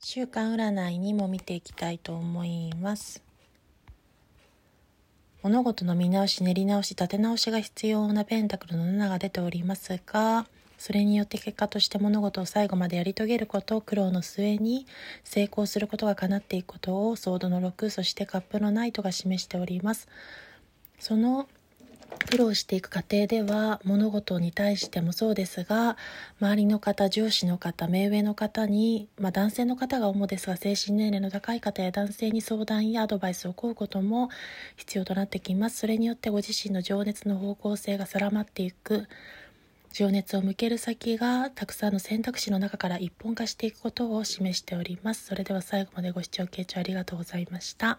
週間占いにも見ていきたいと思います。物事の見直し練り直し立て直しが必要なペンタクルの7が出ておりますがそれによって結果として物事を最後までやり遂げることを苦労の末に成功することが叶っていくことをソードの6そしてカップのナイトが示しております。その苦労していく過程では物事に対してもそうですが周りの方上司の方目上の方に、まあ、男性の方が主ですが精神年齢の高い方や男性に相談やアドバイスを請うことも必要となってきます。それによってご自身の情熱の方向性が定まっていく。情熱を向ける先がたくさんの選択肢の中から一本化していくことを示しております。それでは最後までご視聴傾聴ありがとうございました。